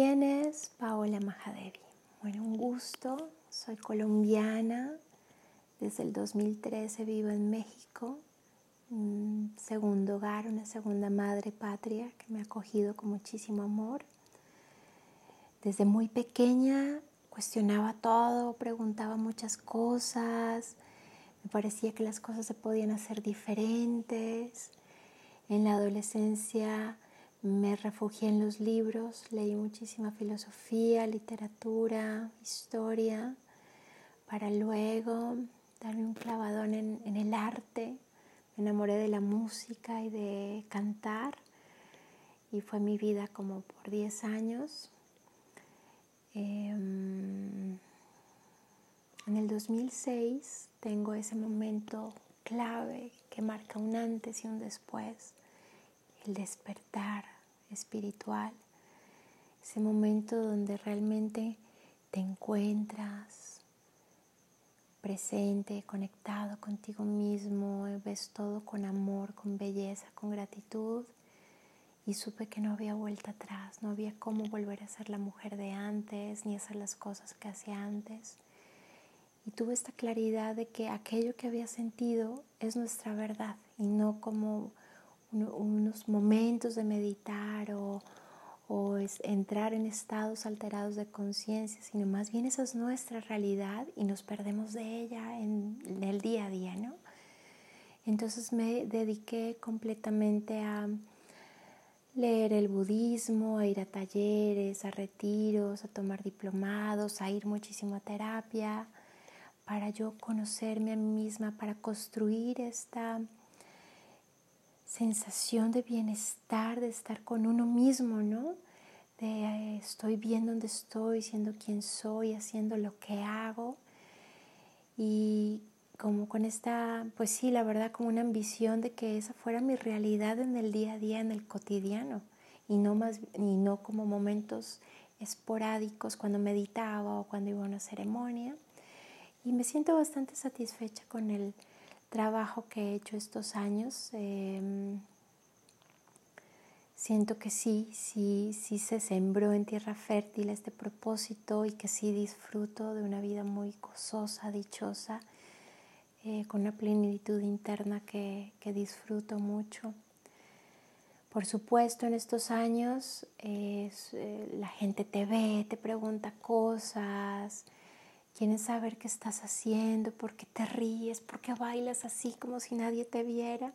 ¿Quién es Paola Mahadevi? Bueno, un gusto. Soy colombiana. Desde el 2013 vivo en México. Un segundo hogar, una segunda madre patria que me ha acogido con muchísimo amor. Desde muy pequeña cuestionaba todo, preguntaba muchas cosas. Me parecía que las cosas se podían hacer diferentes. En la adolescencia me refugié en los libros, leí muchísima filosofía, literatura, historia, para luego darme un clavadón en, el arte. Me enamoré de la música y de cantar y fue mi vida como por 10 años. Em, en el 2006 tengo ese momento clave que marca un antes y un después el despertar espiritual, ese momento donde realmente te encuentras presente, conectado contigo mismo, ves todo con amor, con belleza, con gratitud. Y supe que no había vuelta atrás, no había cómo volver a ser la mujer de antes, ni hacer las cosas que hacía antes. Y tuve esta claridad de que aquello que había sentido es nuestra verdad y no como unos momentos de meditar o, es entrar en estados alterados de conciencia, sino más bien esa es nuestra realidad y nos perdemos de ella en, el día a día, ¿no? Entonces me dediqué completamente a leer el budismo, a ir a talleres, a retiros, a tomar diplomados, a ir muchísimo a terapia, para yo conocerme a mí misma, para construir esta sensación de bienestar, de estar con uno mismo, ¿no? De eh, estoy bien donde estoy, siendo quien soy, haciendo lo que hago. Y como con esta, pues sí, la verdad, como una ambición de que esa fuera mi realidad en el día a día, en el cotidiano, y no, más, y no como momentos esporádicos cuando meditaba o cuando iba a una ceremonia. Y me siento bastante satisfecha con el trabajo que he hecho estos años, em, siento que sí, sí, sí se sembró en tierra fértil este propósito y que sí disfruto de una vida muy gozosa, dichosa, eh, con una plenitud interna que, disfruto mucho. Por supuesto, en estos años eh, la gente te ve, te pregunta cosas, Quieren saber qué estás haciendo, por qué te ríes, por qué bailas así como si nadie te viera.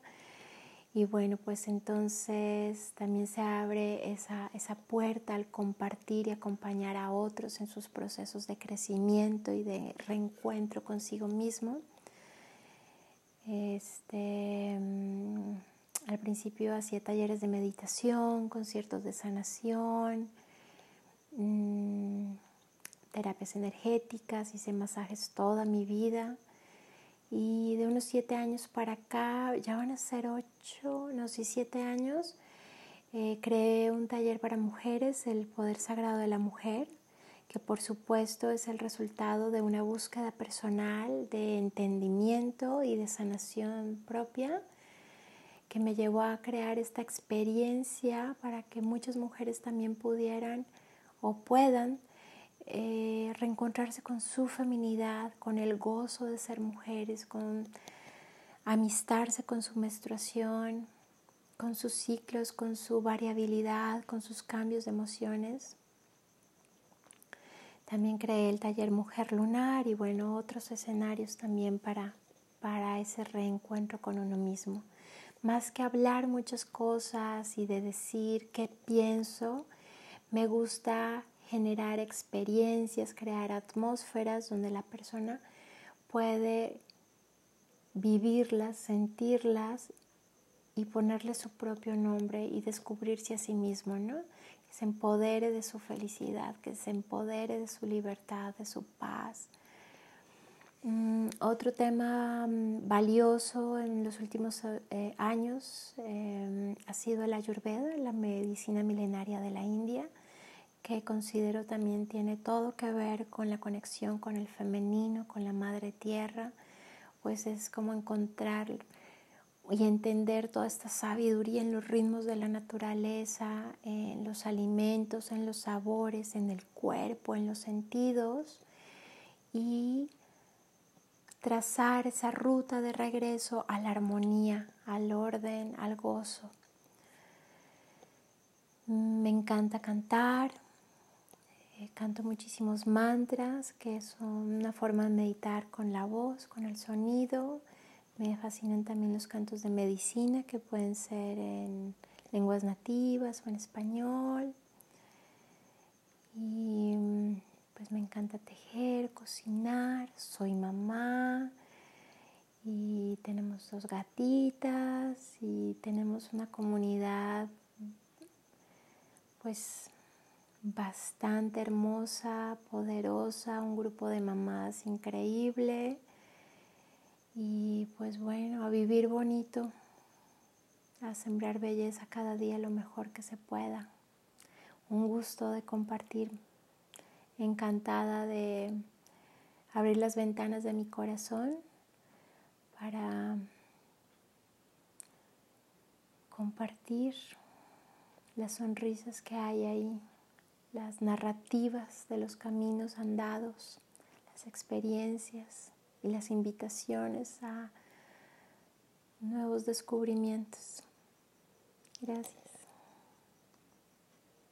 Y bueno, pues entonces también se abre esa, esa puerta al compartir y acompañar a otros en sus procesos de crecimiento y de reencuentro consigo mismo. Este, mm, al principio hacía talleres de meditación, conciertos de sanación. Mm, terapias energéticas, hice masajes toda mi vida. Y de unos siete años para acá, ya van a ser ocho, no sé, siete años, eh, creé un taller para mujeres, el poder sagrado de la mujer, que por supuesto es el resultado de una búsqueda personal de entendimiento y de sanación propia, que me llevó a crear esta experiencia para que muchas mujeres también pudieran o puedan eh, reencontrarse con su feminidad, con el gozo de ser mujeres, con amistarse con su menstruación, con sus ciclos, con su variabilidad, con sus cambios de emociones. También creé el taller Mujer Lunar y bueno, otros escenarios también para, para ese reencuentro con uno mismo. Más que hablar muchas cosas y de decir qué pienso, me gusta generar experiencias, crear atmósferas donde la persona puede vivirlas, sentirlas y ponerle su propio nombre y descubrirse a sí mismo, ¿no? Que se empodere de su felicidad, que se empodere de su libertad, de su paz. Mm, otro tema mm, valioso en los últimos eh, años eh, ha sido la ayurveda, la medicina milenaria de la India que considero también tiene todo que ver con la conexión con el femenino, con la madre tierra, pues es como encontrar y entender toda esta sabiduría en los ritmos de la naturaleza, en los alimentos, en los sabores, en el cuerpo, en los sentidos y trazar esa ruta de regreso a la armonía, al orden, al gozo. Me encanta cantar, canto muchísimos mantras que son una forma de meditar con la voz, con el sonido me fascinan también los cantos de medicina que pueden ser en lenguas nativas o en español. Y pues me encanta tejer, cocinar, soy mamá y tenemos dos gatitas y tenemos una comunidad pues bastante hermosa, poderosa, un grupo de mamás increíble. Y pues bueno, a vivir bonito, a sembrar belleza cada día lo mejor que se pueda. Un gusto de compartir, encantada de abrir las ventanas de mi corazón para compartir las sonrisas que hay ahí, las narrativas de los caminos andados, las experiencias y las invitaciones a nuevos descubrimientos. Gracias.